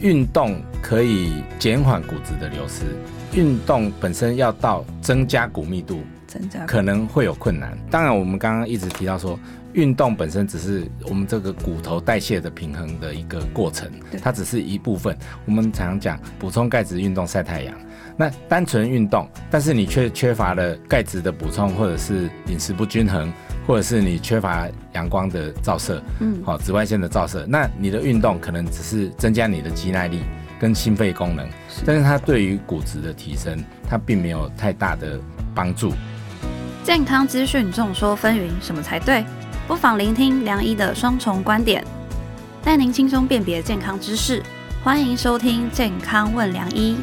运动可以减缓骨质的流失，运动本身要到增加骨密度，增加可能会有困难。当然，我们刚刚一直提到说，运动本身只是我们这个骨头代谢的平衡的一个过程，它只是一部分。我们常常讲补充钙质运动晒太阳，那单纯运动，但是你却缺乏了钙质的补充，或者是饮食不均衡，或者是你缺乏阳光的照射，嗯好、紫外线的照射，那你的运动可能只是增加你的肌耐力跟心肺功能，但是它对于骨质的提升，它并没有太大的帮助。健康资讯众说纷纭，什么才对？不妨聆听梁医的双重观点，带您轻松辨别健康知识。欢迎收听《健康问梁医》。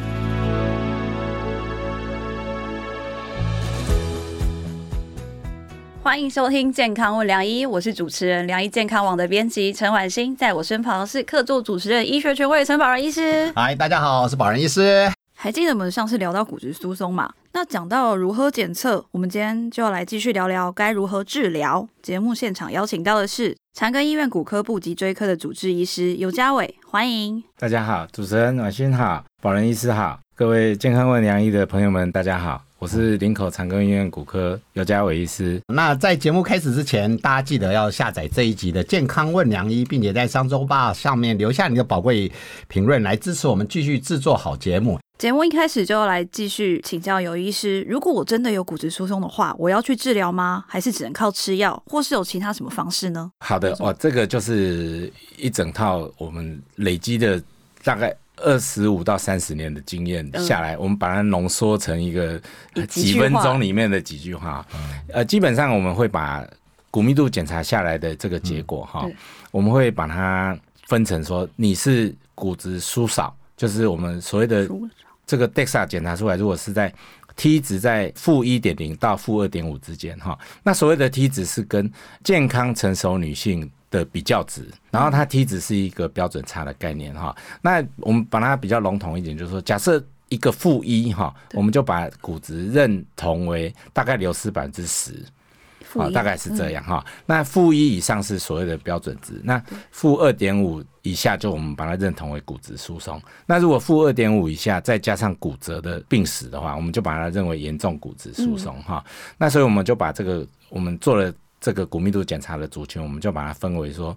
欢迎收听《健康问良医》，我是主持人良医健康网的编辑陈婉欣，在我身旁是客座主持人医学权威陈宝仁医师。嗨，大家好，我是宝仁医师。还记得我们上次聊到骨质疏松嘛？那讲到如何检测，我们今天就要来继续聊聊该如何治疗。节目现场邀请到的是长庚医院骨科部脊椎科的主治医师尤家伟，欢迎。大家好，主持人暖心好，保仁医师好，各位健康问良医的朋友们，大家好，我是林口长庚医院骨科尤家伟医师。那在节目开始之前，大家记得要下载这一集的《健康问良医》，并且在商周吧上面留下你的宝贵评论，来支持我们继续制作好节目。节目一开始就要来继续请教尤医师，如果我真的有骨质疏松的话，我要去治疗吗？还是只能靠吃药，或是有其他什么方式呢？好的，哇，这个就是一整套我们累积的大概二十五到三十年的经验下来，我们把它浓缩成一个几分钟里面的几句话。呃，基本上我们会把骨密度检查下来的这个结果哈、对。我们会把它分成说你是骨质疏少，就是我们所谓的这个 DEXA 检查出来，如果是在 T 值在负一点零到负二点五之间哈，那所谓的 T 值是跟健康成熟女性的比较值，然后它 T 值是一个标准差的概念哈。那我们把它比较笼统一点，就是说，假设一个负一哈，我们就把骨质认同为大概流失百分之十。好，负一大概是这样哈。那负一以上是所谓的标准值，那负二点五以下就我们把它认同为骨质疏松。那如果负二点五以下再加上骨折的病史的话，我们就把它认为严重骨质疏松哈。那所以我们就把这个我们做了这个骨密度检查的族群，我们就把它分为说。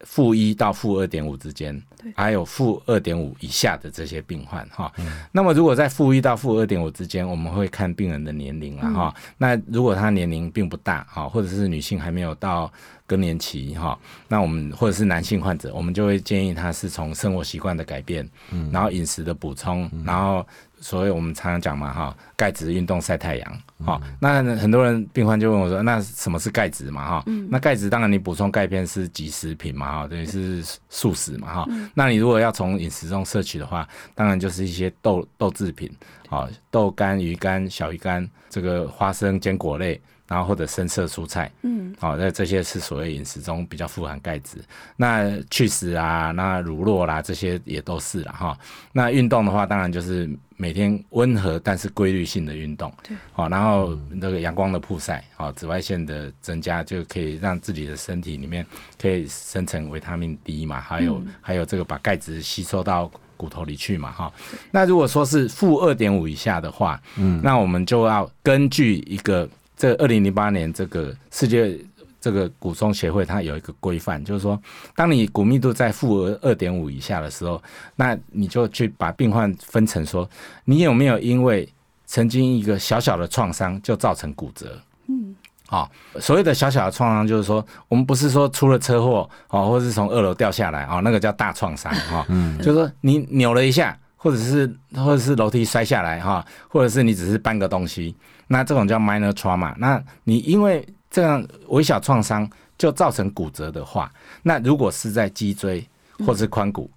负一到负二点五之间，还有负二点五以下的这些病患哈。那么如果在负一到负二点五之间，我们会看病人的年龄了哈。那如果他年龄并不大哈，或者是女性还没有到更年期哈，那我们或者是男性患者，我们就会建议他是从生活习惯的改变，嗯然后饮食的补充，然后所谓我们常常讲嘛哈，钙质、运动、晒太阳。哈、那很多人病患就问我说，那什么是钙质嘛哈？那钙质当然你补充钙片是即食品嘛哈，等于是素食嘛哈。那你如果要从饮食中摄取的话，当然就是一些豆豆制品，啊，豆干、鱼干、小鱼干，这个花生、坚果类，然后或者深色蔬菜，嗯，好、那这些是所谓饮食中比较富含钙质。那去死啊，那乳酪啦，这些也都是了哈。那运动的话，当然就是每天温和但是规律性的运动，对，好、然后那个阳光的曝晒，好、紫外线的增加，就可以让自己的身体里面可以生成维他命 D 嘛，还有、还有这个把钙质吸收到。骨头里去嘛，哈。那如果说是负二点五以下的话，嗯，那我们就要根据一个这二零零八年这个世界这个骨松协会它有一个规范，就是说，当你骨密度在负二点五以下的时候，那你就去把病患分成说，你有没有因为曾经一个小小的创伤就造成骨折？嗯，哦、所谓的小小的创伤，就是说，我们不是说出了车祸哦，或是从二楼掉下来哦，那个叫大创伤哈。嗯，就是说你扭了一下，或者是或者是楼梯摔下来哈，或者是你只是搬个东西，那这种叫 minor trauma。那你因为这样微小创伤就造成骨折的话，那如果是在脊椎或是髋骨，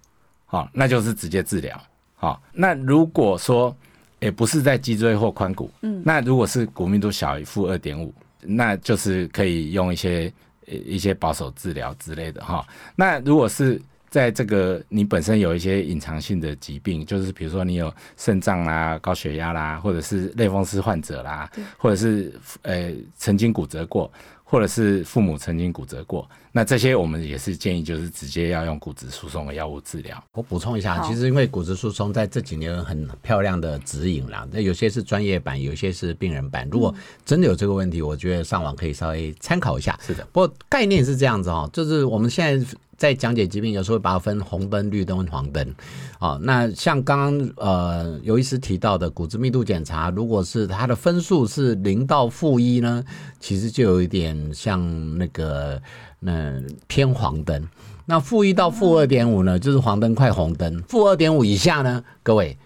好、那就是直接治疗。好、那如果说也不是在脊椎或髋骨，嗯，那如果是骨密度小于负二点五，那就是可以用一些呃一些保守治疗之类的哈。那如果是在这个你本身有一些隐藏性的疾病，就是比如说你有肾脏啦、高血压啦，或者是类风湿患者啦，或者是呃曾经骨折过，或者是父母曾经骨折过，那这些我们也是建议就是直接要用骨质疏松的药物治疗。我补充一下，其实因为骨质疏松在这几年有很漂亮的指引啦，那有些是专业版，有些是病人版。如果真的有这个问题，我觉得上网可以稍微参考一下。是的，不过概念是这样子哦，就是我们现在在讲解疾病，有时候会把它分红灯、绿灯、黄灯。哦，那像刚刚呃尤医师提到的骨质密度检查，如果是它的分数是零到负一呢，其实就有一点像那个那偏黄灯。那负一到负二点五呢，就是黄灯快红灯；负二点五以下呢，各位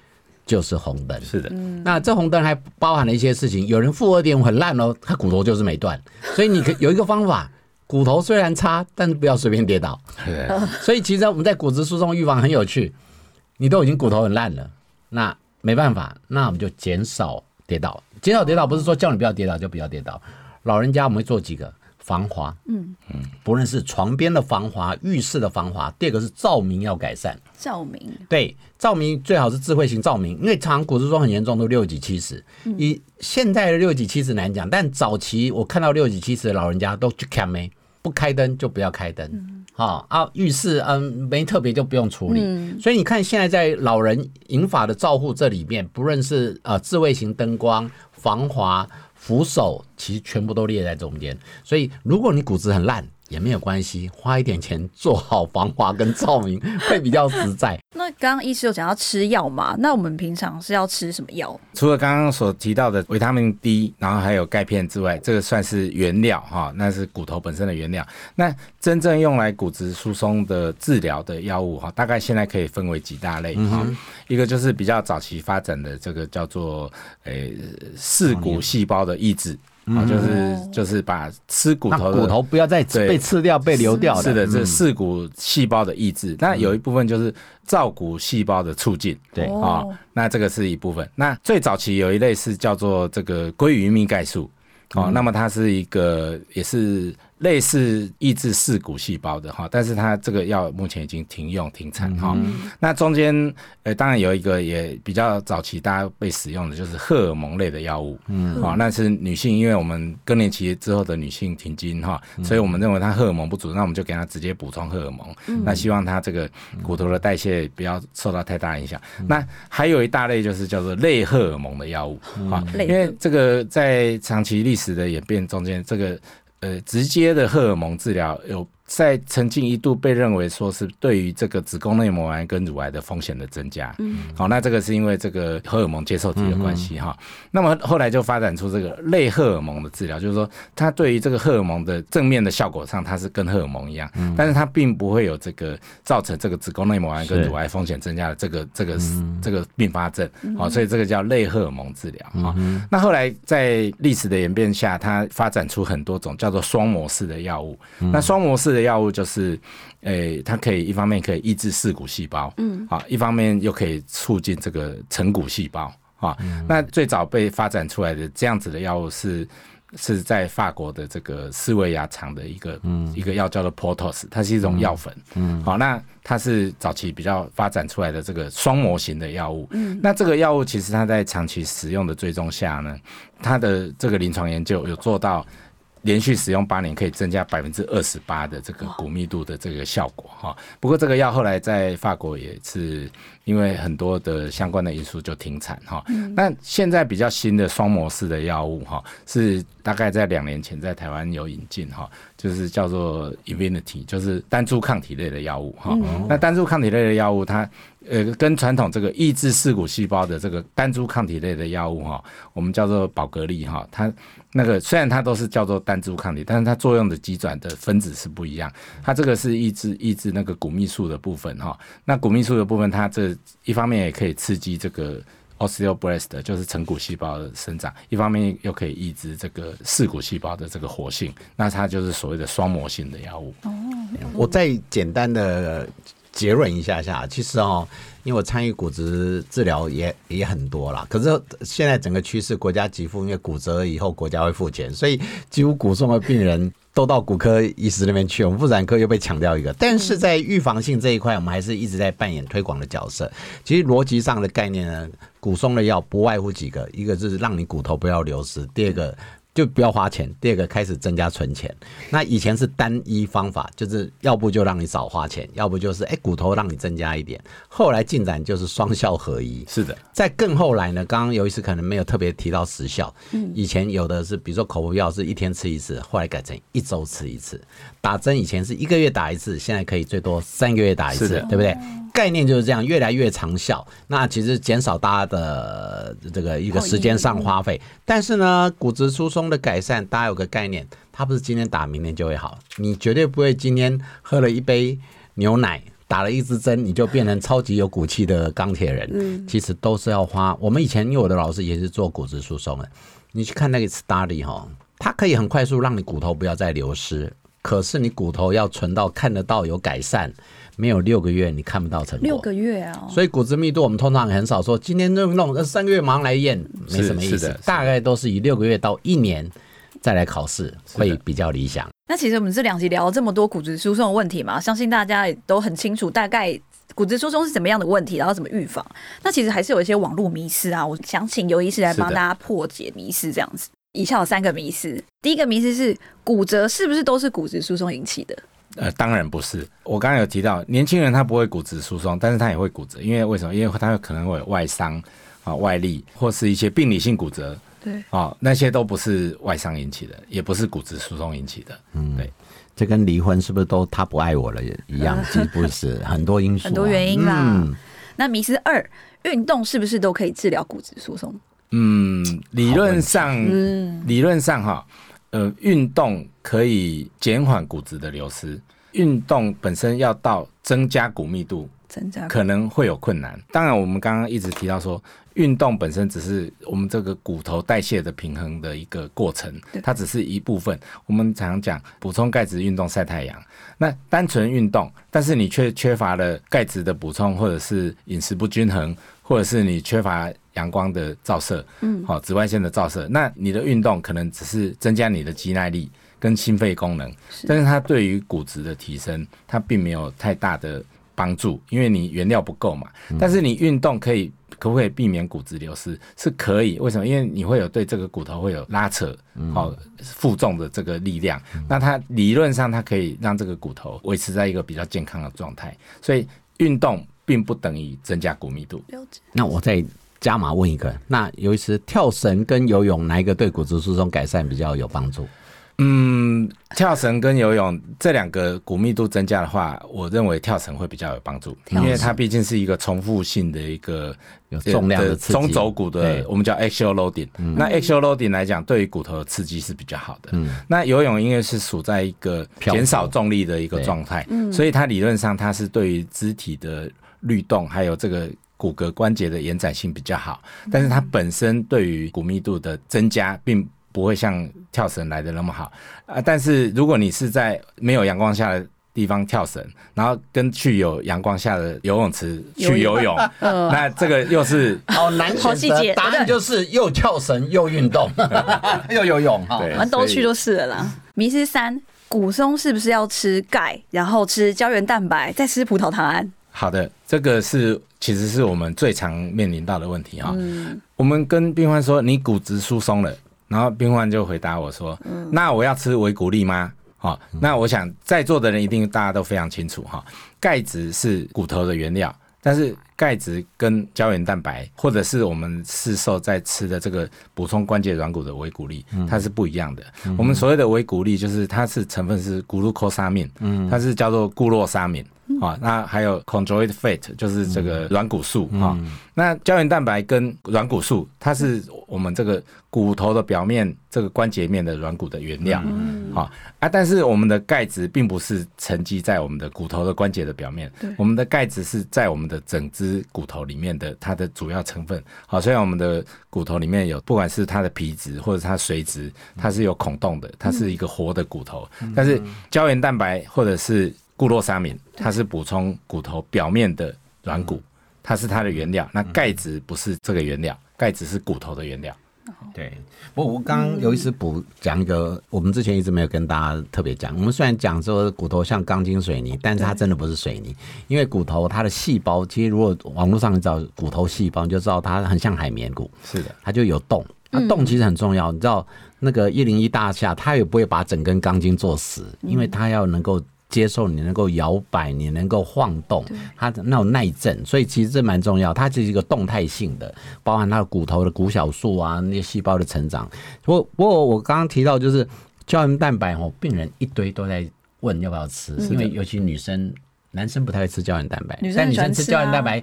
就是红灯。是的，那这红灯还包含了一些事情，有人负二点五很烂哦，他骨头就是没断，所以你可有一个方法，骨头虽然差，但是不要随便跌倒。对，所以其实我们在骨质疏松预防很有趣，你都已经骨头很烂了，那没办法，那我们就减少跌倒。减少跌倒不是说叫你不要跌倒就不要跌倒，老人家我们会做几个防滑，嗯嗯，不论是床边的防滑、浴室的防滑，第二个是照明要改善。照明，对，照明最好是智慧型照明，因为常骨质疏松很严重，都六几七十。以现在的六几七十难讲，但早期我看到六几七十的老人家都去看没，不开灯就不要开灯。好、啊，浴室嗯没特别就不用处理。嗯所以你看现在在老人银发的照护这里面，不论是呃智慧型灯光、防滑、扶手，其实全部都列在中间。所以如果你骨质很烂。也没有关系，花一点钱做好防滑跟照明 会比较实在。那刚刚医师有讲要吃药嘛？那我们平常是要吃什么药？除了刚刚所提到的维他命 D，然后还有钙片之外，这个算是原料哈，那是骨头本身的原料。那真正用来骨质疏松的治疗的药物哈，大概现在可以分为几大类哈。一个就是比较早期发展的这个叫做诶视骨细胞的抑制。啊，就是就是把吃骨头的骨头不要再对被吃掉、被流掉的。是的，这嗯。视骨细胞的抑制，那有一部分就是造骨细胞的促进。对。哦。啊、那这个是一部分。那最早期有一类是叫做这个鲑鱼蜜钙素，哦，那么它是一个也是类似抑制视骨细胞的哈，但是它这个药目前已经停用停产哈。那中间呃，当然有一个也比较早期大家被使用的就是荷尔蒙类的药物，嗯，好、那是女性，因为我们更年期之后的女性停经哈，所以我们认为她荷尔蒙不足，那我们就给她直接补充荷尔蒙，那希望她这个骨头的代谢不要受到太大影响。那还有一大类就是叫做类荷尔蒙的药物，啊、类因为这个在长期历史的演变中间，这个呃直接的荷尔蒙治疗有在曾经一度被认为说是对于这个子宫内膜癌跟乳癌的风险的增加。嗯，好，那这个是因为这个荷尔蒙接受体的关系哈。那么后来就发展出这个类荷尔蒙的治疗，就是说它对于这个荷尔蒙的正面的效果上，它是跟荷尔蒙一样，但是它并不会有这个造成这个子宫内膜癌跟乳癌风险增加的这个这个这个并发症。好，所以这个叫类荷尔蒙治疗哈。那后来在历史的演变下，它发展出很多种叫做双模式的药物。那双模式的药物就是，诶、它可以一方面可以抑制视骨细胞，嗯，啊，一方面又可以促进这个成骨细胞，啊，那最早被发展出来的这样子的药物是。是在法国的这个斯维亚厂的一个、一个药叫做 Portos，它是一种药粉，嗯，好，那它是早期比较发展出来的这个双模型的药物，嗯，那这个药物其实它在长期使用的追踪下呢，它的这个临床研究有做到连续使用八年可以增加百分之二十八的这个骨密度的这个效果哈。不过这个药后来在法国也是因为很多的相关的因素就停产哈。那现在比较新的双模式的药物哈，是大概在两年前在台湾有引进哈，就是叫做 Infinity，就是单株抗体类的药物哈。那单株抗体类的药物它。呃，跟传统这个抑制视骨细胞的这个单株抗体类的药物哈，我们叫做宝格丽哈，它那个虽然它都是叫做单株抗体，但是它作用的基转的分子是不一样。它这个是抑制抑制那个骨密素的部分哈，那骨密素的部分，它这一方面也可以刺激这个 osteoblast，就是成骨细胞的生长，一方面又可以抑制这个视骨细胞的这个活性，那它就是所谓的双模性的药物。我再简单的结论一下下，其实哦，因为我参与骨质治疗也也很多啦，可是现在整个趋势，国家给付，因为骨折以后国家会付钱，所以几乎骨松的病人都到骨科医师那边去，我们妇产科又被抢掉一个。但是在预防性这一块，我们还是一直在扮演推广的角色。其实逻辑上的概念呢，骨松的药不外乎几个，一个就是让你骨头不要流失，第二个。就不要花钱；第二个开始增加存钱。那以前是单一方法，就是要不就让你少花钱，要不就是哎骨头让你增加一点。后来进展就是双效合一。是的，在更后来呢，刚刚有一次可能没有特别提到时效。嗯，以前有的是，比如说口服药是一天吃一次，后来改成一周吃一次。打针以前是一个月打一次，现在可以最多三个月打一次，对不对？概念就是这样，越来越长效。那其实减少大家的这个一个时间上花费，但是呢，骨质疏松的改善，大家有个概念，它不是今天打明天就会好。你绝对不会今天喝了一杯牛奶，打了一支针，你就变成超级有骨气的钢铁人。嗯，其实都是要花。我们以前因为我的老师也是做骨质疏松的，你去看那个 study 哈，它可以很快速让你骨头不要再流失，可是你骨头要存到看得到有改善。没有六个月，你看不到成果。六个月啊！所以骨质密度我们通常很少说，今天就弄，三个月马上来验，没什么意思。大概都是以六个月到一年再来考试，会比较理想。那其实我们这两集聊了这么多骨质疏松的问题嘛，相信大家也都很清楚，大概骨质疏松是怎么样的问题，然后怎么预防。那其实还是有一些网络迷思啊，我想请尤医师来帮大家破解迷思，这样子。以下有三个迷思，第一个迷思是骨折是不是都是骨质疏松引起的？呃，当然不是。我刚刚有提到，年轻人他不会骨质疏松，但是他也会骨折，因为为什么？因为他可能会有外伤啊、外力，或是一些病理性骨折。对，啊，那些都不是外伤引起的，也不是骨质疏松引起的。嗯，对。这跟离婚是不是都他不爱我了一样？其实不是，很多因素，很多原因啦。那迷思二，运动是不是都可以治疗骨质疏松？嗯，理论上，理论上哈。呃，运动可以减缓骨质的流失。运动本身要到增加骨密度，增加可能会有困难。当然，我们刚刚一直提到说，运动本身只是我们这个骨头代谢的平衡的一个过程，它只是一部分。我们常讲补充钙质运动晒太阳，那单纯运动，但是你却缺乏了钙质的补充，或者是饮食不均衡，或者是你缺乏。阳光的照射，嗯，好，紫外线的照射，那你的运动可能只是增加你的肌耐力跟心肺功能，但是它对于骨质的提升，它并没有太大的帮助，因为你原料不够嘛。但是你运动可以，可不可以避免骨质流失？是可以，为什么？因为你会有对这个骨头会有拉扯，好负重的这个力量，那它理论上它可以让这个骨头维持在一个比较健康的状态。所以运动并不等于增加骨密度。那我再。加码问一个，那尤其是跳绳跟游泳哪一个对骨质疏松改善比较有帮助？嗯，跳绳跟游泳这两个骨密度增加的话，我认为跳绳会比较有帮助，因为它毕竟是一个重复性的一个有重量的中轴骨的，我们叫 axial loading。那 axial loading 来讲，对于骨头的刺激是比较好的。嗯那游泳因为是处在一个减少重力的一个状态，所以它理论上它是对于肢体的律动还有这个。骨骼关节的延展性比较好，但是它本身对于骨密度的增加，并不会像跳绳来的那么好啊。但是如果你是在没有阳光下的地方跳绳，然后跟去有阳光下的游泳池去游泳，那这个又是好难好细节。答案就是又跳绳又运动 又游泳，哈，反正都去就是了啦。迷思三：骨松是不是要吃钙，然后吃胶原蛋白，再吃葡萄糖胺？好的，这个是其实是我们最常面临到的问题哈。我们跟病患说你骨质疏松了，然后病患就回答我说：“那我要吃维骨力吗？”好，那我想在座的人一定大家都非常清楚哈，钙质是骨头的原料，但是钙质跟胶原蛋白或者是我们市售在吃的这个补充关节软骨的维骨力，它是不一样的。我们所谓的维骨力就是它是成分是骨路科沙敏，它是叫做固洛沙敏。啊，那还有 chondroid fat，就是这个软骨素啊。那胶原蛋白跟软骨素，它是我们这个骨头的表面这个关节面的软骨的原料。好啊，但是我们的钙质并不是沉积在我们的骨头的关节的表面，我们的钙质是在我们的整只骨头里面的它的主要成分。好，虽然我们的骨头里面有不管是它的皮质或者它髓质，它是有孔洞的，它是一个活的骨头，但是胶原蛋白或者是固洛沙敏，它是补充骨头表面的软骨，它是它的原料。那钙质不是这个原料，钙质是骨头的原料。对，我我刚刚有一次补讲一个，我们之前一直没有跟大家特别讲。我们虽然讲说骨头像钢筋水泥，但是它真的不是水泥，因为骨头它的细胞，其实如果网络上你找骨头细胞，你就知道它很像海绵骨。是的，它就有洞，那洞其实很重要。你知道那个一零一大厦，它也不会把整根钢筋做死，因为它要能够接受你能够摇摆，你能够晃动，它的那种耐震，所以其实这蛮重要。它是一个动态性的，包含它的骨头的骨小素啊，那些细胞的成长。不不过我刚刚提到就是胶原蛋白哦，病人一堆都在问要不要吃，因为尤其女生。男生不太会吃胶原蛋白，但女生吃胶原蛋白，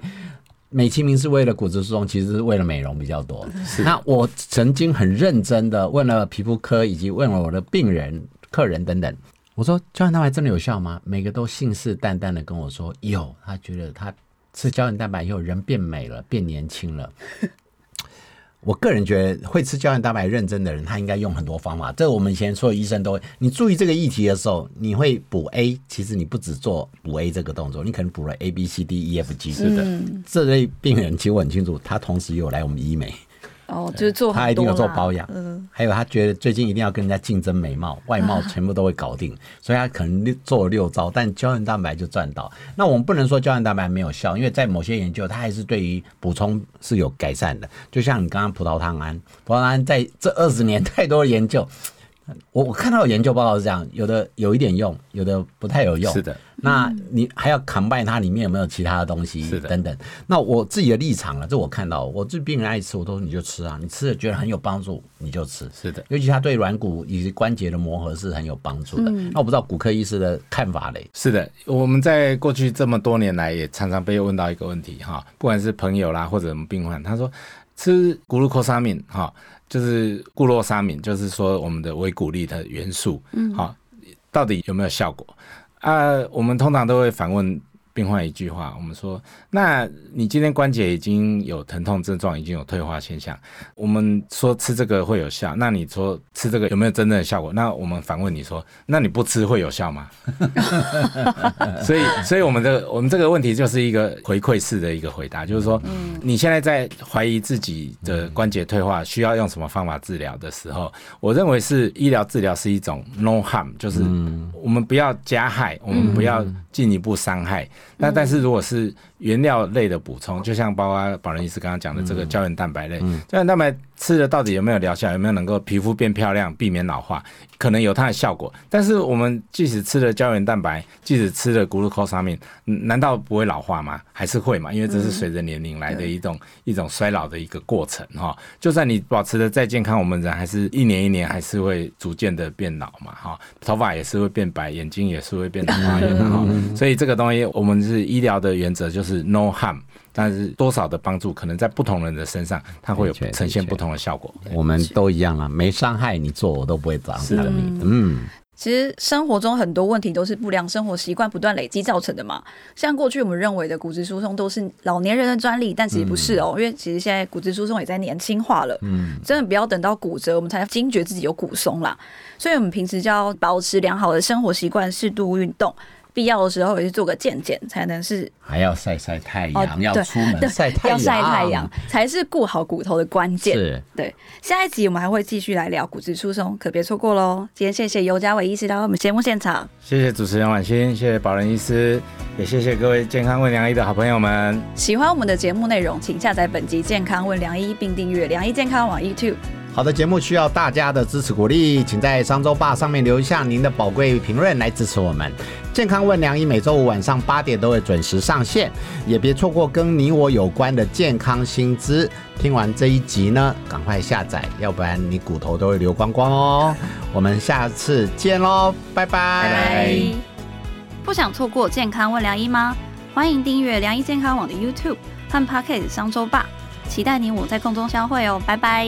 美其名是为了骨质疏松，其实是为了美容比较多。那我曾经很认真的问了皮肤科，以及问了我的病人、客人等等，我说胶原蛋白真的有效吗？每个都信誓旦旦的跟我说有，他觉得他吃胶原蛋白以后人变美了，变年轻了。我个人觉得，会吃胶原蛋白认真的人，他应该用很多方法。这我们以前所有医生都会。你注意这个议题的时候，你会补 A，其实你不只做补 A 这个动作，你可能补了 A、B、C、D、E、F、G。是的，这类病人其实我很清楚，他同时有来我们医美。哦，就是做他一定有做保养，嗯，还有他觉得最近一定要跟人家竞争美貌，外貌全部都会搞定，所以他可能做了六招，但胶原蛋白就赚到。那我们不能说胶原蛋白没有效，因为在某些研究，它还是对于补充是有改善的。就像你刚刚葡萄糖胺，葡萄糖胺在这二十年太多的研究。我我看到有研究报告是这样，有的有一点用，有的不太有用。是的，那你还要 combine 它里面有没有其他的东西？是的，等等。那我自己的立场了，这我看到，我这病人爱吃，我都说你就吃啊，你吃了觉得很有帮助，你就吃。是的，尤其它对软骨以及关节的磨合是很有帮助的。那我不知道骨科医师的看法嘞？是的，我们在过去这么多年来也常常被问到一个问题哈，不管是朋友啦或者我们病患，他说吃骨鲁克沙敏哈。就是固洛沙敏，就是说我们的维骨力的元素，嗯好，到底有没有效果啊？我们通常都会反问。病患一句话，我们说，那你今天关节已经有疼痛症状，已经有退化现象，我们说吃这个会有效，那你说吃这个有没有真正的效果？那我们反问你说，那你不吃会有效吗？所以，所以我们的我们这个问题就是一个回馈式的一个回答，就是说，你现在在怀疑自己的关节退化需要用什么方法治疗的时候，我认为是医疗治疗是一种 no harm，就是我们不要加害，我们不要进一步伤害。那但是如果是原料类的补充，就像包括保仁医师刚刚讲的这个胶原蛋白类，胶原蛋白吃了到底有没有疗效？有没有能够皮肤变漂亮、避免老化？可能有它的效果。但是我们即使吃了胶原蛋白，即使吃了面，难道不会老化吗？还是会嘛？因为这是随着年龄来的一种一种衰老的一个过程哈。就算你保持的再健康，我们人还是一年一年还是会逐渐的变老嘛哈。头发也是会变白，眼睛也是会变老花眼哈。所以这个东西，我们是医疗的原则就是。是 no harm，但是多少的帮助，可能在不同人的身上，它会有呈现不同的效果。我们都一样啊，没伤害你做，我都不会脏的。嗯，其实生活中很多问题都是不良生活习惯不断累积造成的嘛。像过去我们认为的骨质疏松都是老年人的专利，但其实不是哦，因为其实现在骨质疏松也在年轻化了。嗯，真的不要等到骨折，我们才惊觉自己有骨松啦。所以我们平时就要保持良好的生活习惯，适度运动。必要的时候也是做个健检，才能是还要晒晒太阳，要出门晒太阳，要晒太阳才是顾好骨头的关键。是，对。下一集我们还会继续来聊骨质疏松，可别错过喽！今天谢谢尤家伟医师到我们节目现场，谢谢主持人婉欣，谢谢宝仁医师，也谢谢各位健康问良医的好朋友们。喜欢我们的节目内容，请下载本集健康问良医，并订阅良医健康网 YouTube。好的节目需要大家的支持鼓励，请在商周霸上面留下您的宝贵评论来支持我们。健康问良医每周五晚上八点都会准时上线，也别错过跟你我有关的健康新知。听完这一集呢，赶快下载，要不然你骨头都会流光光哦。我们下次见喽，拜拜。不想错过健康问良医吗？欢迎订阅良医健康网的 YouTube 和 Pocket 商周霸，期待你我在空中相会哦，拜拜。